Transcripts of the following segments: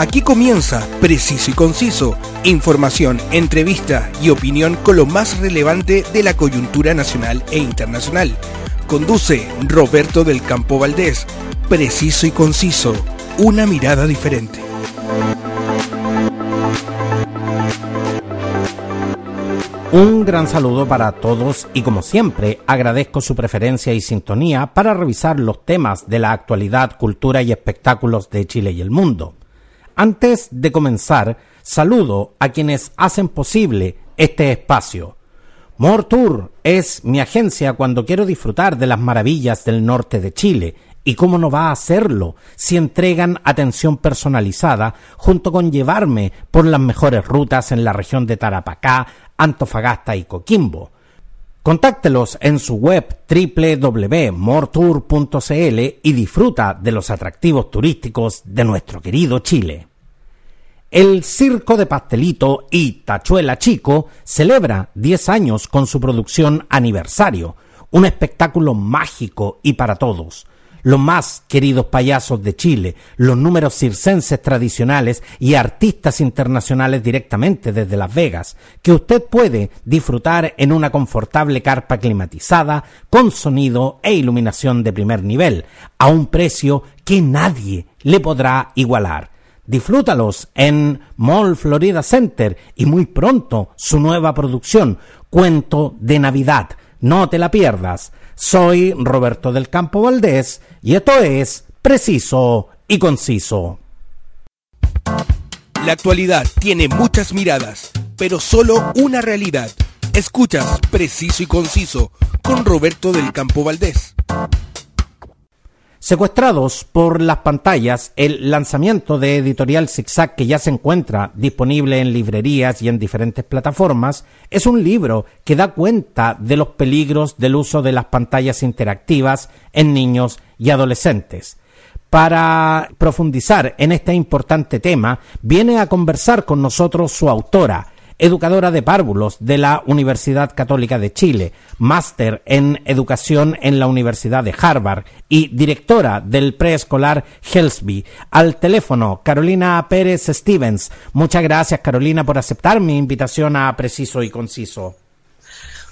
Aquí comienza Preciso y Conciso, información, entrevista y opinión con lo más relevante de la coyuntura nacional e internacional. Conduce Roberto del Campo Valdés. Preciso y Conciso, una mirada diferente. Un gran saludo para todos y como siempre agradezco su preferencia y sintonía para revisar los temas de la actualidad, cultura y espectáculos de Chile y el mundo. Antes de comenzar, saludo a quienes hacen posible este espacio. More Tour es mi agencia cuando quiero disfrutar de las maravillas del norte de Chile. ¿Y cómo no va a hacerlo si entregan atención personalizada junto con llevarme por las mejores rutas en la región de Tarapacá, Antofagasta y Coquimbo? Contáctelos en su web www.mortour.cl y disfruta de los atractivos turísticos de nuestro querido Chile. El Circo de Pastelito y Tachuela Chico celebra 10 años con su producción Aniversario, un espectáculo mágico y para todos. Los más queridos payasos de Chile, los números circenses tradicionales y artistas internacionales directamente desde Las Vegas, que usted puede disfrutar en una confortable carpa climatizada, con sonido e iluminación de primer nivel, a un precio que nadie le podrá igualar. Disfrútalos en Mall Florida Center y muy pronto su nueva producción, Cuento de Navidad. No te la pierdas. Soy Roberto del Campo Valdés y esto es Preciso y Conciso. La actualidad tiene muchas miradas, pero solo una realidad. Escuchas Preciso y Conciso con Roberto del Campo Valdés. Secuestrados por las pantallas, el lanzamiento de Editorial Zigzag, que ya se encuentra disponible en librerías y en diferentes plataformas, es un libro que da cuenta de los peligros del uso de las pantallas interactivas en niños y adolescentes. Para profundizar en este importante tema, viene a conversar con nosotros su autora, educadora de párvulos de la Universidad Católica de Chile, máster en educación en la Universidad de Harvard y directora del preescolar Helsby. Al teléfono, Carolina Pérez Stevens. Muchas gracias, Carolina, por aceptar mi invitación a Preciso y Conciso.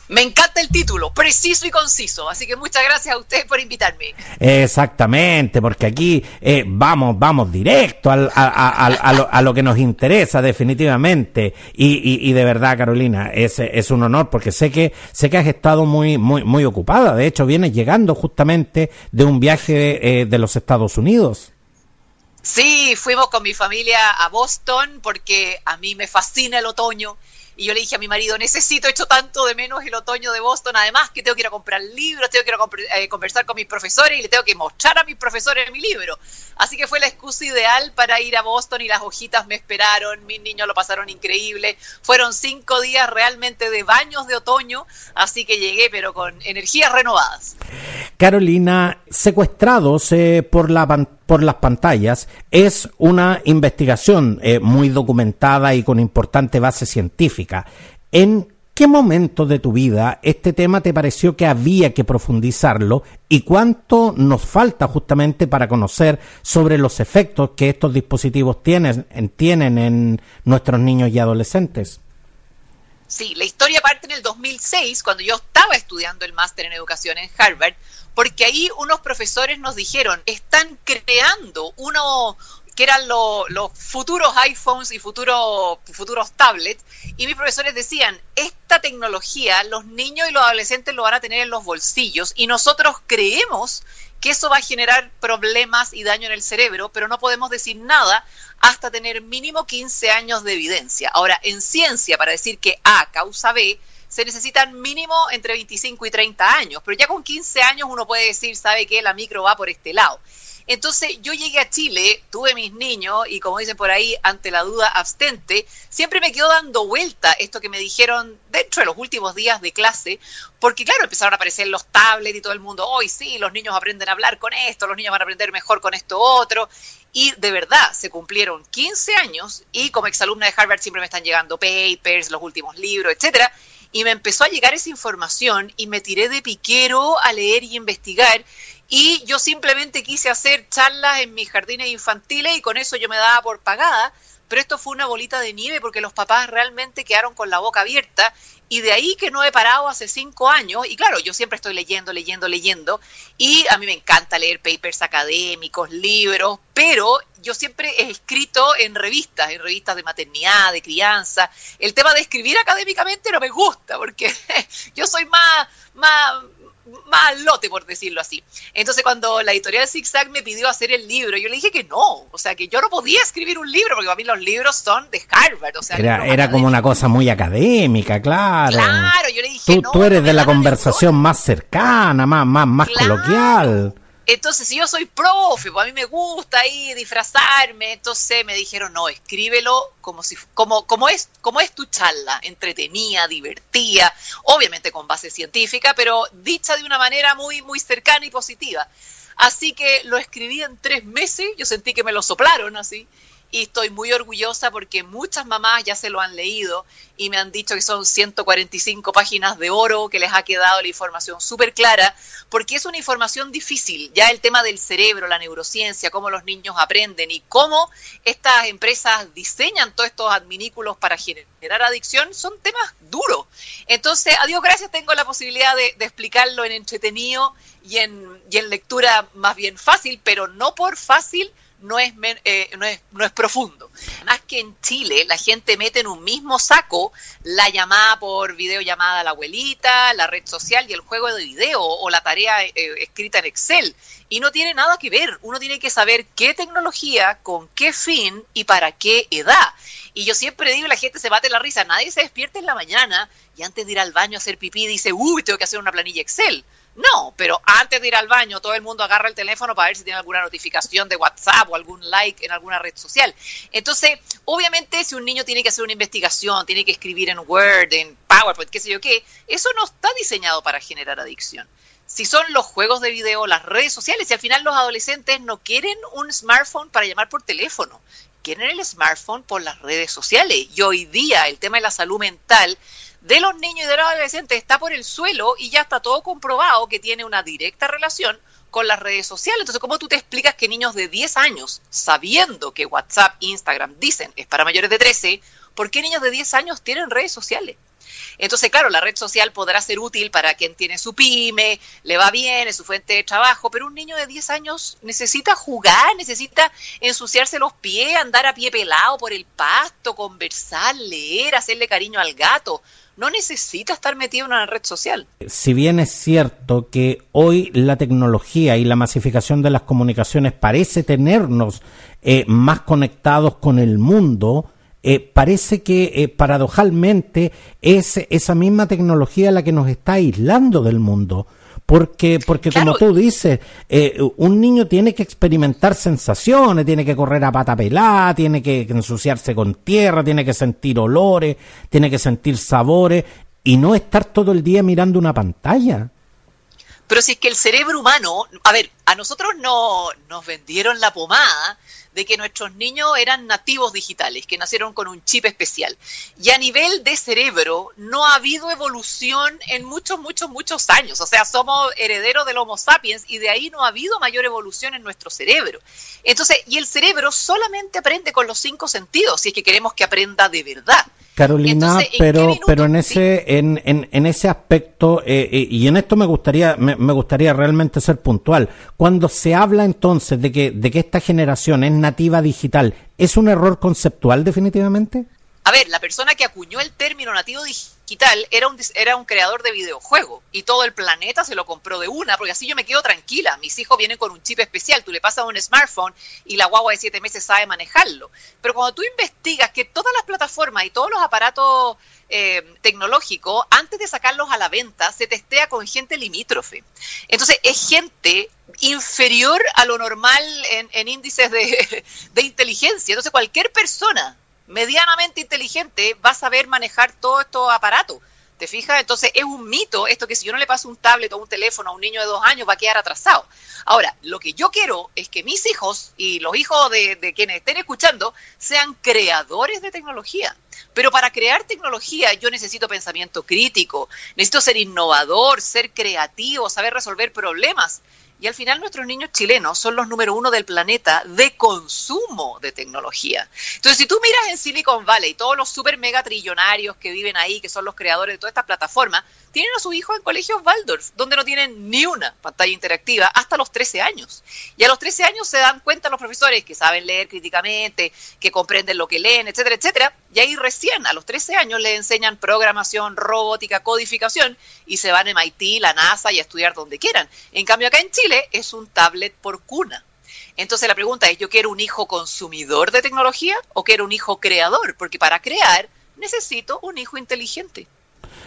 Me encanta el título, preciso y conciso, así que muchas gracias a usted por invitarme. Exactamente, porque aquí eh, vamos, vamos directo al, a, lo, que nos interesa definitivamente y, de verdad, Carolina, es, es un honor porque sé que sé que has estado muy muy muy ocupada. De hecho, vienes llegando justamente de un viaje eh, de los Estados Unidos. Sí, fuimos con mi familia a Boston porque a mí me fascina el otoño y yo le dije a mi marido, necesito, hecho tanto de menos el otoño de Boston, además que tengo que ir a comprar libros, tengo que ir a eh, conversar con mis profesores y le tengo que mostrar a mis profesores mi libro. Así que fue la excusa ideal para ir a Boston y las hojitas me esperaron, mis niños lo pasaron increíble. Fueron cinco días realmente de baños de otoño, así que llegué pero con energías renovadas. Carolina, secuestrados eh, por la pantalla por las pantallas es una investigación eh, muy documentada y con importante base científica. ¿En qué momento de tu vida este tema te pareció que había que profundizarlo y cuánto nos falta justamente para conocer sobre los efectos que estos dispositivos tienen, tienen en nuestros niños y adolescentes? Sí, la historia parte en el 2006, cuando yo estaba estudiando el máster en educación en Harvard, porque ahí unos profesores nos dijeron, están creando uno que eran los futuros iPhones y futuros futuros tablets, y mis profesores decían, esta tecnología los niños y los adolescentes lo van a tener en los bolsillos, y nosotros creemos que eso va a generar problemas y daño en el cerebro, pero no podemos decir nada hasta tener mínimo 15 años de evidencia. Ahora, en ciencia, para decir que A causa B, se necesitan mínimo entre 25 y 30 años, pero ya con 15 años uno puede decir, sabe que la micro va por este lado. Entonces yo llegué a Chile, tuve mis niños y como dicen por ahí, ante la duda abstente, siempre me quedó dando vuelta esto que me dijeron dentro de los últimos días de clase, porque claro, empezaron a aparecer los tablets y todo el mundo, hoy sí, los niños aprenden a hablar con esto, los niños van a aprender mejor con esto otro, y de verdad se cumplieron 15 años y como exalumna de Harvard siempre me están llegando papers, los últimos libros, etcétera, y me empezó a llegar esa información y me tiré de piquero a leer y investigar. Y yo simplemente quise hacer charlas en mis jardines infantiles y con eso yo me daba por pagada, pero esto fue una bolita de nieve porque los papás realmente quedaron con la boca abierta y de ahí que no he parado hace cinco años, y claro, yo siempre estoy leyendo, leyendo, leyendo, y a mí me encanta leer papers académicos, libros, pero yo siempre he escrito en revistas, en revistas de maternidad, de crianza. El tema de escribir académicamente no me gusta, porque yo soy más, más, más lote, por decirlo así. Entonces, cuando la editorial Zigzag me pidió hacer el libro, yo le dije que no, o sea, que yo no podía escribir un libro, porque para mí los libros son de Harvard. O sea, era, era como una cosa muy académica, claro. Claro, yo le dije Tú, tú eres de la conversación más cercana, más, más, más coloquial. Entonces, si yo soy profe, pues a mí me gusta ahí disfrazarme, entonces me dijeron, no, escríbelo como si como como es como es tu charla, entretenida, divertida, obviamente con base científica, pero dicha de una manera muy muy cercana y positiva. Así que lo escribí en tres meses, yo sentí que me lo soplaron así, y estoy muy orgullosa porque muchas mamás ya se lo han leído y me han dicho que son 145 páginas de oro que les ha quedado la información súper clara, porque es una información difícil, ya el tema del cerebro, la neurociencia, cómo los niños aprenden y cómo estas empresas diseñan todos estos adminículos para generar adicción, son temas duros. Entonces, a Dios gracias, tengo la posibilidad de, de explicarlo en entretenido y en, y en lectura más bien fácil, pero no por fácil no es, eh, no, es, no es profundo. Más que en Chile la gente mete en un mismo saco la llamada por videollamada a la abuelita, la red social y el juego de video o la tarea eh, escrita en Excel. Y no tiene nada que ver. Uno tiene que saber qué tecnología, con qué fin y para qué edad. Y yo siempre digo, la gente se bate la risa. Nadie se despierta en la mañana y antes de ir al baño a hacer pipí dice, uy, tengo que hacer una planilla Excel. No, pero antes de ir al baño, todo el mundo agarra el teléfono para ver si tiene alguna notificación de WhatsApp o algún like en alguna red social. Entonces, obviamente, si un niño tiene que hacer una investigación, tiene que escribir en Word, en PowerPoint, qué sé yo qué, eso no está diseñado para generar adicción. Si son los juegos de video, las redes sociales, y al final los adolescentes no quieren un smartphone para llamar por teléfono, quieren el smartphone por las redes sociales. Y hoy día el tema de la salud mental de los niños y de los adolescentes está por el suelo y ya está todo comprobado que tiene una directa relación con las redes sociales. Entonces, ¿cómo tú te explicas que niños de 10 años, sabiendo que WhatsApp, Instagram dicen es para mayores de 13, ¿por qué niños de 10 años tienen redes sociales? Entonces, claro, la red social podrá ser útil para quien tiene su pyme, le va bien, es su fuente de trabajo, pero un niño de 10 años necesita jugar, necesita ensuciarse los pies, andar a pie pelado por el pasto, conversar, leer, hacerle cariño al gato no necesita estar metido en una red social. Si bien es cierto que hoy la tecnología y la masificación de las comunicaciones parece tenernos eh, más conectados con el mundo, eh, parece que eh, paradojalmente es esa misma tecnología la que nos está aislando del mundo. Porque, porque como tú dices, eh, un niño tiene que experimentar sensaciones, tiene que correr a pata pelada, tiene que ensuciarse con tierra, tiene que sentir olores, tiene que sentir sabores y no estar todo el día mirando una pantalla. Pero si es que el cerebro humano, a ver, a nosotros no nos vendieron la pomada de que nuestros niños eran nativos digitales, que nacieron con un chip especial. Y a nivel de cerebro no ha habido evolución en muchos, muchos, muchos años. O sea, somos herederos del Homo sapiens y de ahí no ha habido mayor evolución en nuestro cerebro. Entonces, y el cerebro solamente aprende con los cinco sentidos, si es que queremos que aprenda de verdad. Carolina, pero pero en ese en, en, ese aspecto eh, eh, y en esto me gustaría me, gustaría realmente ser puntual. Cuando se habla entonces de que de que esta generación es digital, ¿es un error conceptual definitivamente? A ver, la persona que acuñó el término nativo digital era un, era un creador de videojuegos y todo el planeta se lo compró de una, porque así yo me quedo tranquila. Mis hijos vienen con un chip especial, tú le pasas un smartphone y la guagua de siete meses sabe manejarlo. Pero cuando tú investigas que todas las plataformas y todos los aparatos eh, tecnológicos, antes de sacarlos a la venta, se testea con gente limítrofe. Entonces, es gente inferior a lo normal en, índices de, de inteligencia. Entonces, cualquier persona medianamente inteligente va a saber manejar todos estos aparatos. ¿Te fijas? Entonces es un mito esto que si yo no le paso un tablet o un teléfono a un niño de dos años va a quedar atrasado. Ahora, lo que yo quiero es que mis hijos y los hijos de, de quienes estén escuchando sean creadores de tecnología. Pero para crear tecnología yo necesito pensamiento crítico, necesito ser innovador, ser creativo, saber resolver problemas. Y al final nuestros niños chilenos son los número uno del planeta de consumo de tecnología. Entonces, si tú miras en Silicon Valley, todos los super mega trillonarios que viven ahí, que son los creadores de todas estas plataformas, tienen a sus hijos en colegios Waldorf, donde no tienen ni una pantalla interactiva hasta los 13 años. Y a los 13 años se dan cuenta los profesores que saben leer críticamente, que comprenden lo que leen, etcétera, etcétera. Y ahí recién, a los 13 años, le enseñan programación, robótica, codificación y se van a MIT, la NASA y a estudiar donde quieran. En cambio, acá en Chile es un tablet por cuna. Entonces la pregunta es, ¿yo quiero un hijo consumidor de tecnología o quiero un hijo creador? Porque para crear necesito un hijo inteligente.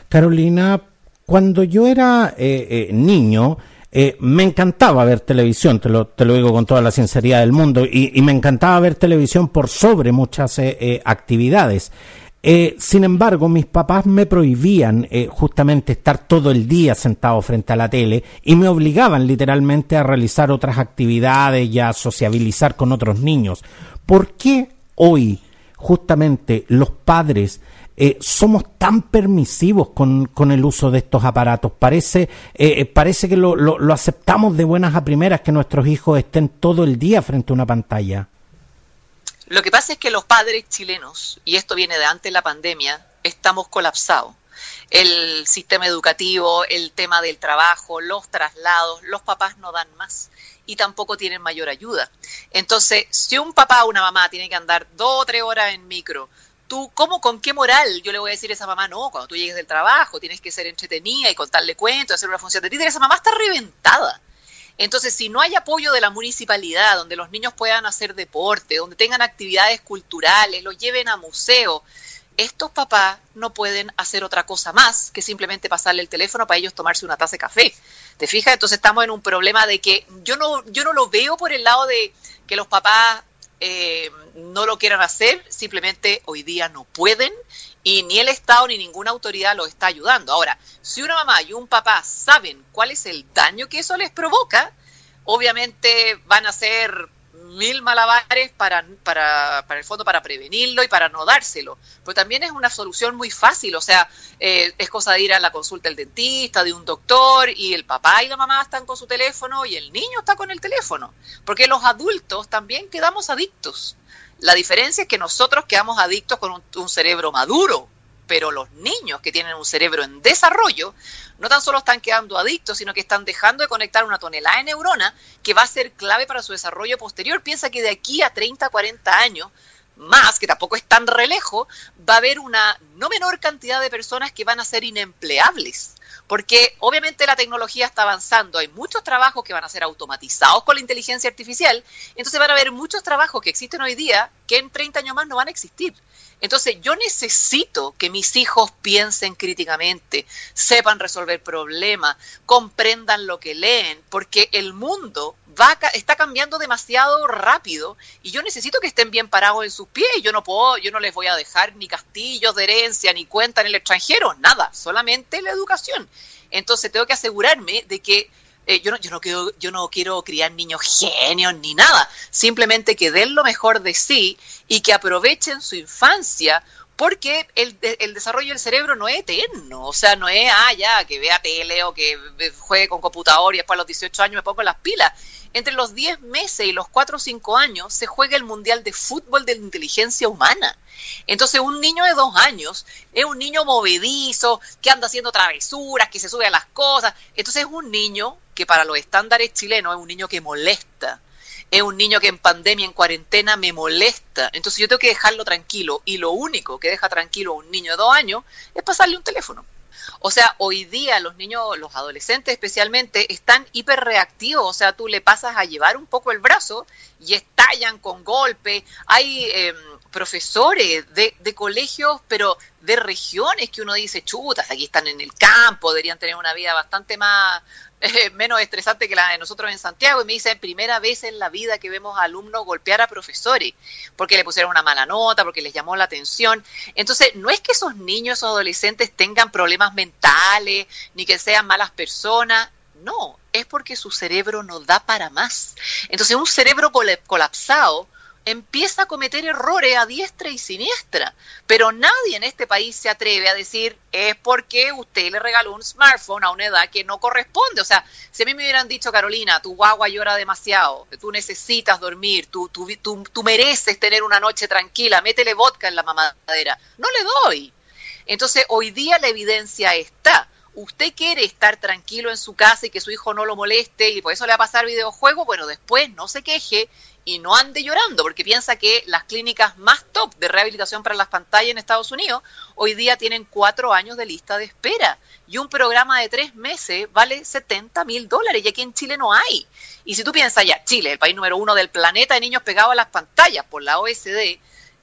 Carolina, cuando yo era eh, eh, niño, eh, me encantaba ver televisión, te lo, te lo digo con toda la sinceridad del mundo, y, y me encantaba ver televisión por sobre muchas actividades. sin embargo, mis papás me prohibían justamente estar todo el día sentado frente a la tele y me obligaban literalmente a realizar otras actividades y a sociabilizar con otros niños. ¿Por qué hoy justamente los padres eh, somos tan permisivos con, con, el uso de estos aparatos. Parece, eh, eh, parece que lo, lo, lo, aceptamos de buenas a primeras que nuestros hijos estén todo el día frente a una pantalla. Lo que pasa es que los padres chilenos, y esto viene de antes de la pandemia, estamos colapsados. El sistema educativo, el tema del trabajo, los traslados, los papás no dan más y tampoco tienen mayor ayuda. Entonces, si un papá o una mamá tiene que andar dos o tres horas en micro, tú, ¿cómo, con qué moral yo le voy a decir a esa mamá, no, cuando tú llegues del trabajo tienes que ser entretenida y contarle cuentos, hacer una función de títere, esa mamá está reventada. Entonces, si no hay apoyo de la municipalidad, donde los niños puedan hacer deporte, donde tengan actividades culturales, los lleven a museos, estos papás no pueden hacer otra cosa más que simplemente pasarle el teléfono para ellos tomarse una taza de café. ¿Te fijas? Entonces estamos en un problema de que yo no, yo no lo veo por el lado de que los papás eh, no lo quieran hacer, simplemente hoy día no pueden y ni el Estado ni ninguna autoridad lo está ayudando. Ahora, si una mamá y un papá saben cuál es el daño que eso les provoca, obviamente van a ser mil malabares para, para, para el fondo para prevenirlo y para no dárselo. Pero también es una solución muy fácil, o sea, eh, es cosa de ir a la consulta del dentista, de un doctor, y el papá y la mamá están con su teléfono y el niño está con el teléfono. Porque los adultos también quedamos adictos. La diferencia es que nosotros quedamos adictos con un cerebro maduro, pero los niños que tienen un cerebro en desarrollo no tan solo están quedando adictos, sino que están dejando de conectar una tonelada de neurona que va a ser clave para su desarrollo posterior. Piensa que de aquí a 30, 40 años más, que tampoco es tan relejo, va a haber una no menor cantidad de personas que van a ser inempleables. Porque obviamente la tecnología está avanzando, hay muchos trabajos que van a ser automatizados con la inteligencia artificial, entonces van a haber muchos trabajos que existen hoy día que en 30 años más no van a existir. Entonces yo necesito que mis hijos piensen críticamente, sepan resolver problemas, comprendan lo que leen, porque el mundo está cambiando demasiado rápido y yo necesito que estén bien parados en sus pies. Yo no puedo, yo no les voy a dejar ni castillos de herencia ni cuenta en el extranjero, nada, solamente la educación. Entonces tengo que asegurarme de que eh, yo, no, yo, no quiero, yo no quiero criar niños genios ni nada, simplemente que den lo mejor de sí y que aprovechen su infancia porque el, desarrollo del cerebro no es eterno, o sea, no es, ah, que vea tele o que juegue con computador y después a los 18 años me pongo las pilas. Entre los 10 meses y los 4 o 5 años se juega el Mundial de Fútbol de la Inteligencia Humana. Entonces, un niño de dos años es un niño movedizo, que anda haciendo travesuras, que se sube a las cosas. Entonces, es un niño que para los estándares chilenos es un niño que molesta. Es un niño que en pandemia, en cuarentena, me molesta. Entonces yo tengo que dejarlo tranquilo. Y lo único que deja tranquilo a un niño de dos años es pasarle un teléfono. O sea, hoy día los niños, los adolescentes especialmente, están hiperreactivos. O sea, tú le pasas a llevar un poco el brazo y estallan con golpe. Hay eh, profesores de, de, colegios, pero de regiones que uno dice, chutas, aquí están en el campo, deberían tener una vida bastante más, eh, menos estresante que la de nosotros en Santiago y me dice, primera vez en la vida que vemos a alumnos golpear a profesores porque le pusieron una mala nota, porque les llamó la atención. Entonces, no es que esos niños o adolescentes tengan problemas mentales ni que sean malas personas, no, es porque su cerebro no da para más. Entonces, un cerebro colapsado empieza a cometer errores a diestra y siniestra. Pero nadie en este país se atreve a decir es porque usted le regaló un smartphone a una edad que no corresponde. O sea, si a mí me hubieran dicho, Carolina, tu guagua llora demasiado, tú necesitas dormir, tú, tú, tú, tú mereces tener una noche tranquila, métele vodka en la mamadera. No le doy. Entonces, hoy día la evidencia está usted quiere estar tranquilo en su casa y que su hijo no lo moleste y por eso le va a pasar videojuego, bueno, después no se queje y no ande llorando, porque piensa que las clínicas más top de rehabilitación para las pantallas en Estados Unidos hoy día tienen cuatro años de lista de espera y un programa de tres meses vale 70 mil dólares y aquí en Chile no hay. Y si tú piensas ya, Chile, el país número uno del planeta de niños pegados a las pantallas por la OSD,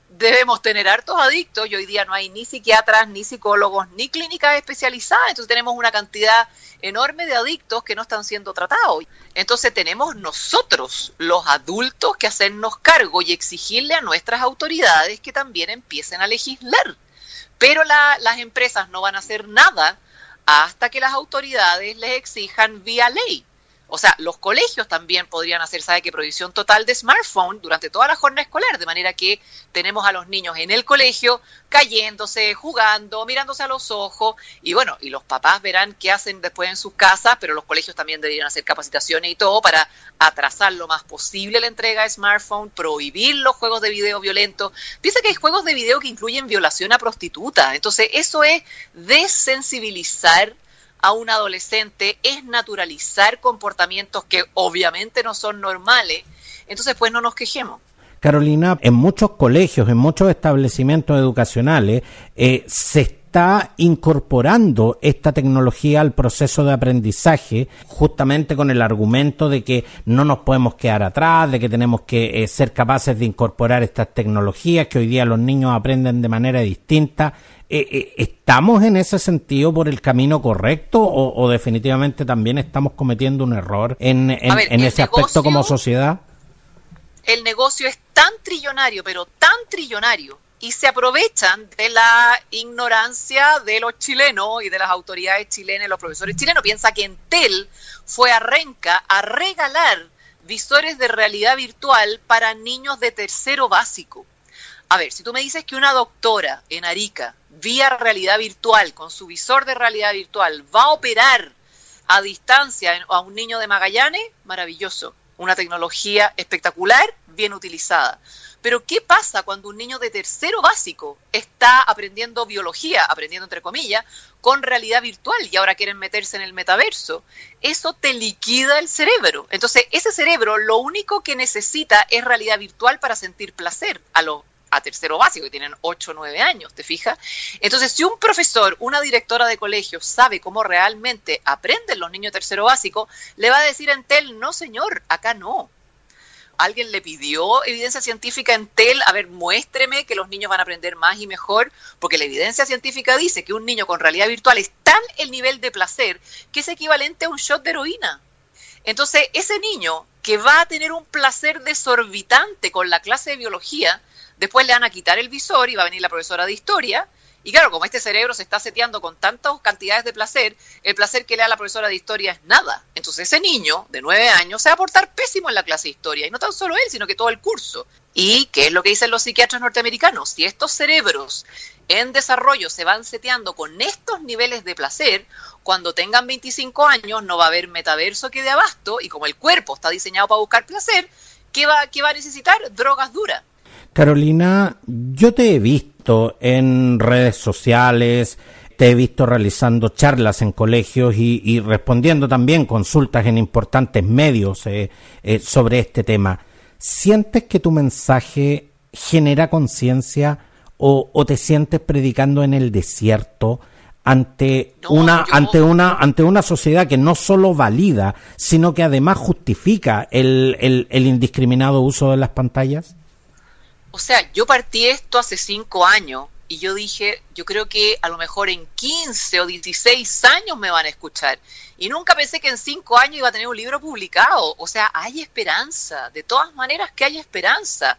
debemos tener hartos adictos y hoy día no hay ni psiquiatras, ni psicólogos, ni clínicas especializadas, entonces tenemos una cantidad enorme de adictos que no están siendo tratados. Entonces tenemos nosotros, los adultos, que hacernos cargo y exigirle a nuestras autoridades que también empiecen a legislar. Pero las empresas no van a hacer nada hasta que las autoridades les exijan vía ley. O sea, los colegios también podrían hacer, ¿sabe qué? Prohibición total de smartphone durante toda la jornada escolar, de manera que tenemos a los niños en el colegio cayéndose, jugando, mirándose a los ojos, y bueno, y los papás verán qué hacen después en sus casas, pero los colegios también deberían hacer capacitaciones y todo para atrasar lo más posible la entrega de smartphone, prohibir los juegos de video violentos. Piensa que hay juegos de video que incluyen violación a prostitutas, entonces eso es desensibilizar a un adolescente es naturalizar comportamientos que obviamente no son normales, entonces pues no nos quejemos. Carolina, en muchos colegios, en muchos establecimientos educacionales, eh, se está incorporando esta tecnología al proceso de aprendizaje, justamente con el argumento de que no nos podemos quedar atrás, de que tenemos que eh, ser capaces de incorporar estas tecnologías, que hoy día los niños aprenden de manera distinta eh, eh, ¿estamos en ese sentido por el camino correcto o, definitivamente también estamos cometiendo un error en, ese aspecto como sociedad? El negocio es tan trillonario, pero tan trillonario, y se aprovechan de la ignorancia de los chilenos y de las autoridades chilenas, los profesores chilenos. Piensa que Entel fue a Renca a regalar visores de realidad virtual para niños de tercero básico. A ver, si tú me dices que una doctora en Arica vía realidad virtual, con su visor de realidad virtual, va a operar a distancia a un niño de Magallanes, maravilloso. Una tecnología espectacular, bien utilizada. Pero ¿qué pasa cuando un niño de tercero básico está aprendiendo biología, aprendiendo entre comillas, con realidad virtual y ahora quieren meterse en el metaverso? Eso te liquida el cerebro. Entonces, ese cerebro lo único que necesita es realidad virtual para sentir placer a los a tercero básico, que tienen 8 o 9 años, ¿te fijas? Entonces, si un profesor, una directora de colegio sabe cómo realmente aprenden los niños tercero básico, le va a decir a Entel, no señor, acá no. Alguien le pidió evidencia científica en TEL, a ver, muéstreme que los niños van a aprender más y mejor, porque la evidencia científica dice que un niño con realidad virtual es tan el nivel de placer que es equivalente a un shot de heroína. Entonces, ese niño que va a tener un placer desorbitante con la clase de biología, Después le van a quitar el visor y va a venir la profesora de historia. Y claro, como este cerebro se está seteando con tantas cantidades de placer, el placer que le da la profesora de historia es nada. Entonces ese niño de nueve años se va a portar pésimo en la clase de historia. Y no tan solo él, sino que todo el curso. ¿Y qué es lo que dicen los psiquiatras norteamericanos? Si estos cerebros en desarrollo se van seteando con estos niveles de placer, cuando tengan 25 años no va a haber metaverso que de abasto y como el cuerpo está diseñado para buscar placer, ¿qué va, qué va a necesitar? Drogas duras. Carolina, yo te he visto en redes sociales, te he visto realizando charlas en colegios y, respondiendo también consultas en importantes medios eh, eh, sobre este tema. ¿Sientes que tu mensaje genera conciencia o, te sientes predicando en el desierto ante una ante una ante una sociedad que no solo valida sino que además justifica el, el indiscriminado uso de las pantallas? O sea, yo partí esto hace cinco años y yo dije, yo creo que a lo mejor en 15 o 16 años me van a escuchar. Y nunca pensé que en cinco años iba a tener un libro publicado. O sea, hay esperanza, de todas maneras que hay esperanza.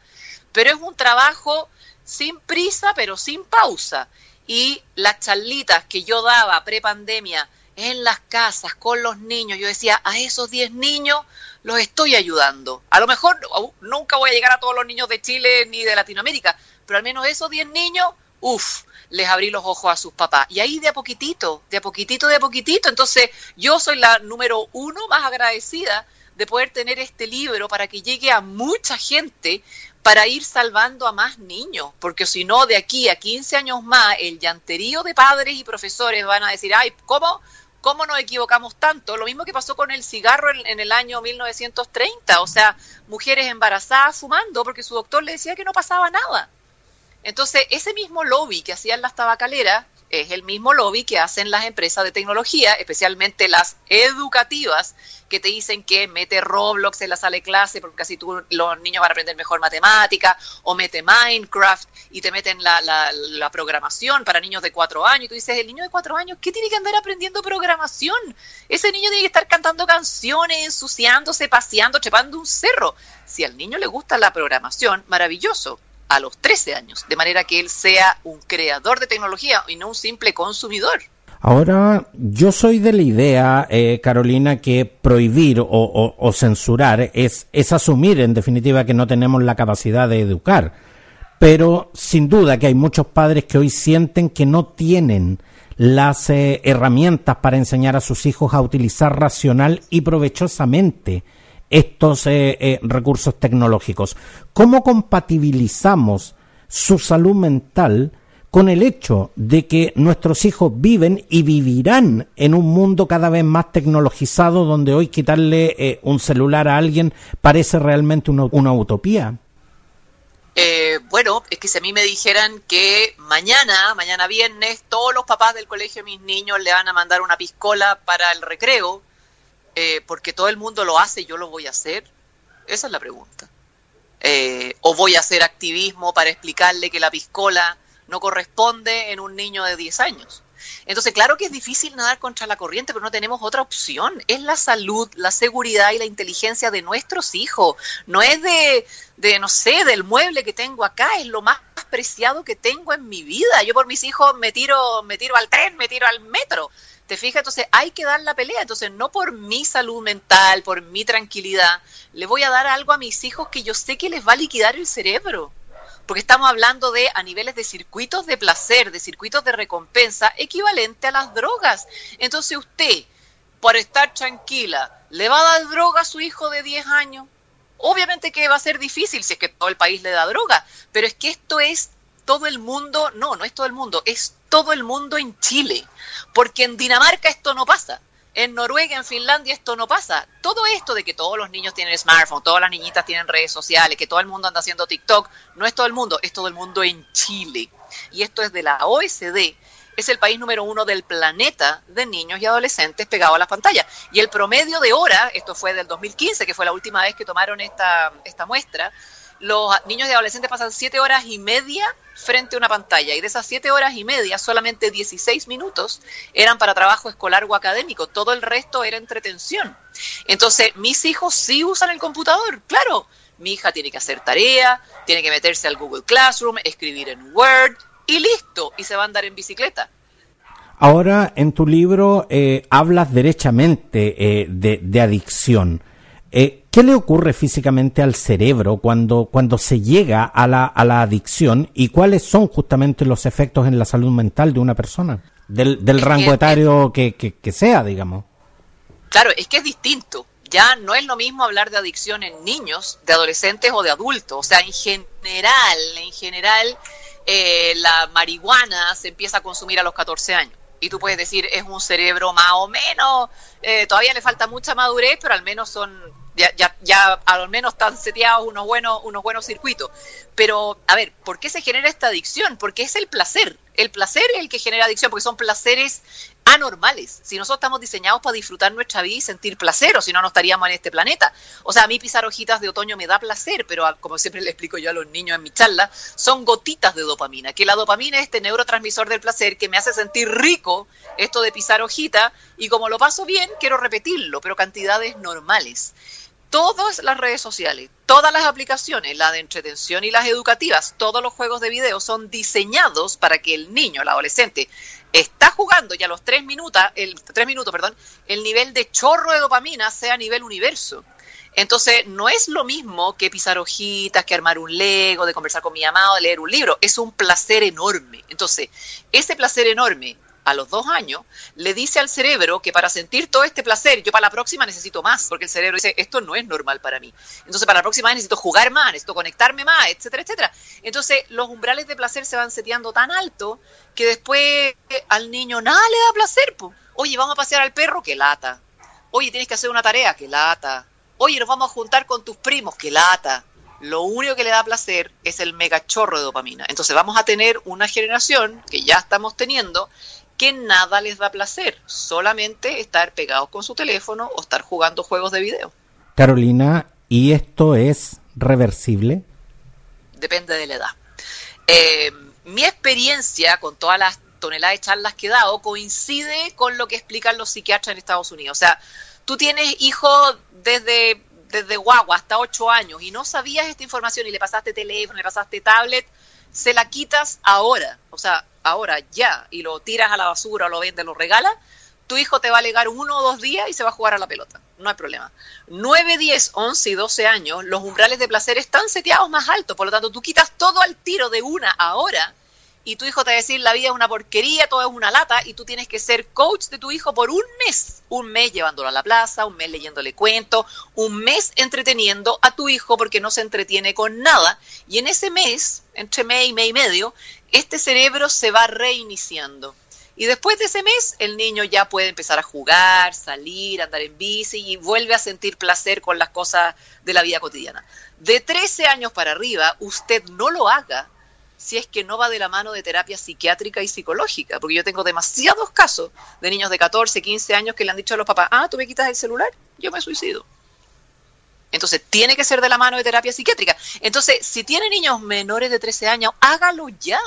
Pero es un trabajo sin prisa, pero sin pausa. Y las charlitas que yo daba pre-pandemia en las casas con los niños, yo decía, a esos 10 niños los estoy ayudando. A lo mejor nunca voy a llegar a todos los niños de Chile ni de Latinoamérica, pero al menos esos 10 niños, uff, les abrí los ojos a sus papás. Y ahí de a poquitito, de a poquitito, de a poquitito. Entonces, yo soy la número uno más agradecida de poder tener este libro para que llegue a mucha gente para ir salvando a más niños, porque si no, de aquí a 15 años más, el llanterío de padres y profesores van a decir, ay, ¿cómo? ¿Cómo nos equivocamos tanto? Lo mismo que pasó con el cigarro en, el año 1930, o sea, mujeres embarazadas fumando porque su doctor le decía que no pasaba nada. Entonces, ese mismo lobby que hacían las tabacaleras es el mismo lobby que hacen las empresas de tecnología, especialmente las educativas, que te dicen que mete Roblox en la sala de clase porque así tú, los niños van a aprender mejor matemática, o mete Minecraft y te meten la, la, programación para niños de cuatro años. Y tú dices, el niño de cuatro años, ¿qué tiene que andar aprendiendo programación? Ese niño tiene que estar cantando canciones, ensuciándose, paseando, chepando un cerro. Si al niño le gusta la programación, maravilloso a los 13 años, de manera que él sea un creador de tecnología y no un simple consumidor. Ahora, yo soy de la idea, eh, Carolina, que prohibir o, censurar es, es asumir, en definitiva, que no tenemos la capacidad de educar. Pero sin duda que hay muchos padres que hoy sienten que no tienen las eh, herramientas para enseñar a sus hijos a utilizar racional y provechosamente estos eh, eh, recursos tecnológicos. ¿Cómo compatibilizamos su salud mental con el hecho de que nuestros hijos viven y vivirán en un mundo cada vez más tecnologizado donde hoy quitarle eh, un celular a alguien parece realmente una, utopía? bueno, es que si a mí me dijeran que mañana, mañana viernes, todos los papás del colegio de mis niños le van a mandar una piscola para el recreo, eh, porque todo el mundo lo hace y yo lo voy a hacer? Esa es la pregunta. Eh, ¿O voy a hacer activismo para explicarle que la piscola no corresponde en un niño de 10 años? Entonces, claro que es difícil nadar contra la corriente, pero no tenemos otra opción. Es la salud, la seguridad y la inteligencia de nuestros hijos. No es de, de, no sé, del mueble que tengo acá, es lo más preciado que tengo en mi vida. Yo por mis hijos me tiro, me tiro al tren, me tiro al metro. ¿Te fijas? Entonces hay que dar la pelea. Entonces, no por mi salud mental, por mi tranquilidad, le voy a dar algo a mis hijos que yo sé que les va a liquidar el cerebro. Porque estamos hablando de a niveles de circuitos de placer, de circuitos de recompensa, equivalente a las drogas. Entonces usted, por estar tranquila, ¿le va a dar droga a su hijo de 10 años? Obviamente que va a ser difícil si es que todo el país le da droga, pero es que esto es todo el mundo, no, no es todo el mundo, es todo el mundo en Chile, porque en Dinamarca esto no pasa. En Noruega, en Finlandia esto no pasa. Todo esto de que todos los niños tienen smartphone, todas las niñitas tienen redes sociales, que todo el mundo anda haciendo TikTok, no es todo el mundo, es todo el mundo en Chile. Y esto es de la OSD, es el país número uno del planeta de niños y adolescentes pegados a las pantallas. Y el promedio de hora, esto fue del 2015, que fue la última vez que tomaron esta, esta muestra, los niños y adolescentes pasan siete horas y media frente a una pantalla y de esas siete horas y media solamente 16 minutos eran para trabajo escolar o académico, todo el resto era entretención. Entonces, mis hijos sí usan el computador, claro, mi hija tiene que hacer tarea, tiene que meterse al Google Classroom, escribir en Word y listo, y se va a andar en bicicleta. Ahora, en tu libro eh, hablas derechamente eh, de, adicción. Eh, ¿Qué le ocurre físicamente al cerebro cuando, cuando se llega a la, a la adicción y cuáles son justamente los efectos en la salud mental de una persona? Del, del rango etario que, que, sea, digamos. Claro, es que es distinto. Ya no es lo mismo hablar de adicción en niños, de adolescentes o de adultos. O sea, en general, en general, eh, la marihuana se empieza a consumir a los 14 años y tú puedes decir es un cerebro más o menos, eh, todavía le falta mucha madurez, pero al menos son, ya, ya, ya al menos están seteados unos buenos, unos buenos circuitos. Pero, a ver, ¿por qué se genera esta adicción? Porque es el placer. El placer es el que genera adicción, porque son placeres anormales. Si nosotros estamos diseñados para disfrutar nuestra vida y sentir placer, o si no, no estaríamos en este planeta. O sea, a mí pisar hojitas de otoño me da placer, pero como siempre le explico yo a los niños en mi charla, son gotitas de dopamina. Que la dopamina es este neurotransmisor del placer que me hace sentir rico esto de pisar hojita, y como lo paso bien, quiero repetirlo, pero cantidades normales todas las redes sociales, todas las aplicaciones, la de entretención y las educativas, todos los juegos de video son diseñados para que el niño, el adolescente, está jugando y a los tres minutos, el, tres minutos, perdón, el nivel de chorro de dopamina sea a nivel universo. Entonces, no es lo mismo que pisar hojitas, que armar un lego, de conversar con mi amado, de leer un libro. Es un placer enorme. Entonces, ese placer enorme a los dos años, le dice al cerebro que para sentir todo este placer, yo para la próxima necesito más, porque el cerebro dice, esto no es normal para mí. Entonces, para la próxima necesito jugar más, necesito conectarme más, etcétera, etcétera. Entonces, los umbrales de placer se van seteando tan alto que después al niño nada le da placer. Oye, vamos a pasear al perro, que lata. Oye, tienes que hacer una tarea, que lata. Oye, nos vamos a juntar con tus primos, que lata lo único que le da placer es el megachorro de dopamina. Entonces vamos a tener una generación que ya estamos teniendo que nada les da placer, solamente estar pegados con su teléfono o estar jugando juegos de video. Carolina, ¿y esto es reversible? Depende de la edad. Eh, mi experiencia con todas las toneladas de charlas que he dado coincide con lo que explican los psiquiatras en Estados Unidos. O sea, tú tienes hijos desde, desde guagua hasta 8 años y no sabías esta información y le pasaste teléfono, le pasaste tablet, se la quitas ahora. O sea, ahora ya y lo tiras a la basura o lo vendes, lo regalas, tu hijo te va a alegar uno o dos días y se va a jugar a la pelota. No hay problema. 9, 10, 11 y 12 años, los umbrales de placer están seteados más altos. Por lo tanto, tú quitas todo al tiro de una ahora y tu hijo te va a decir la vida es una porquería, todo es una lata y tú tienes que ser coach de tu hijo por un mes. Un mes llevándolo a la plaza, un mes leyéndole cuentos, un mes entreteniendo a tu hijo porque no se entretiene con nada. Y en ese mes, entre mes y mes y medio, este cerebro se va reiniciando. Y después de ese mes, el niño ya puede empezar a jugar, salir, andar en bici y vuelve a sentir placer con las cosas de la vida cotidiana. De 13 años para arriba, usted no lo haga si es que no va de la mano de terapia psiquiátrica y psicológica, porque yo tengo demasiados casos de niños de 14, 15 años que le han dicho a los papás, ah, tú me quitas el celular, yo me suicido. Entonces, tiene que ser de la mano de terapia psiquiátrica. Entonces, si tiene niños menores de 13 años, hágalo ya,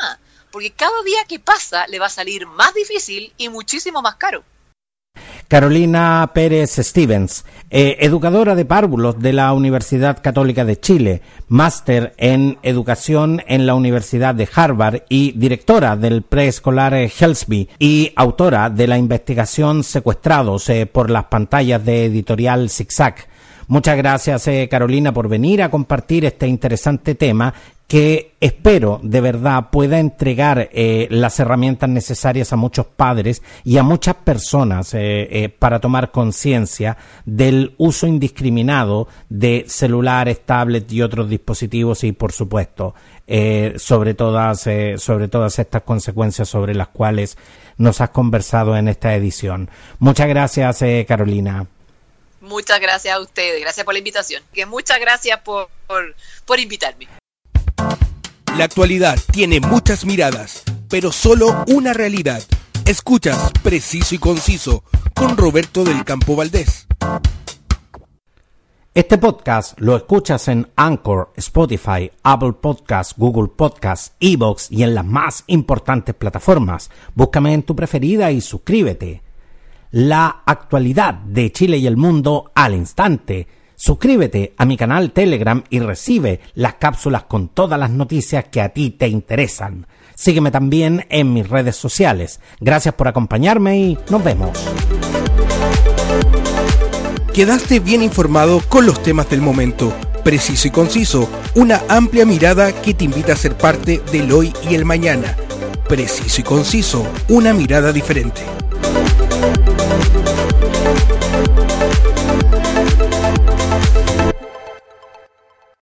porque cada día que pasa le va a salir más difícil y muchísimo más caro. Carolina Pérez Stevens, eh, educadora de párvulos de la Universidad Católica de Chile, máster en educación en la Universidad de Harvard y directora del preescolar Helsby y autora de la investigación Secuestrados eh, por las pantallas de editorial Zigzag. Muchas gracias, eh, Carolina, por venir a compartir este interesante tema que espero de verdad pueda entregar eh, las herramientas necesarias a muchos padres y a muchas personas eh, para tomar conciencia del uso indiscriminado de celulares, tablets y otros dispositivos y, por supuesto, sobre, todas, sobre todas estas consecuencias sobre las cuales nos has conversado en esta edición. Muchas gracias, Carolina. Muchas gracias a ustedes, gracias por la invitación. Que muchas gracias por, por, invitarme. La actualidad tiene muchas miradas, pero solo una realidad. Escuchas Preciso y Conciso con Roberto del Campo Valdés. Este podcast lo escuchas en Anchor, Spotify, Apple Podcasts, Google Podcasts, Evox y en las más importantes plataformas. Búscame en tu preferida y suscríbete la actualidad de Chile y el mundo al instante. Suscríbete a mi canal Telegram y recibe las cápsulas con todas las noticias que a ti te interesan. Sígueme también en mis redes sociales. Gracias por acompañarme y nos vemos. Quedaste bien informado con los temas del momento, preciso y conciso, una amplia mirada que te invita a ser parte del hoy y el mañana. Preciso y conciso, una mirada diferente.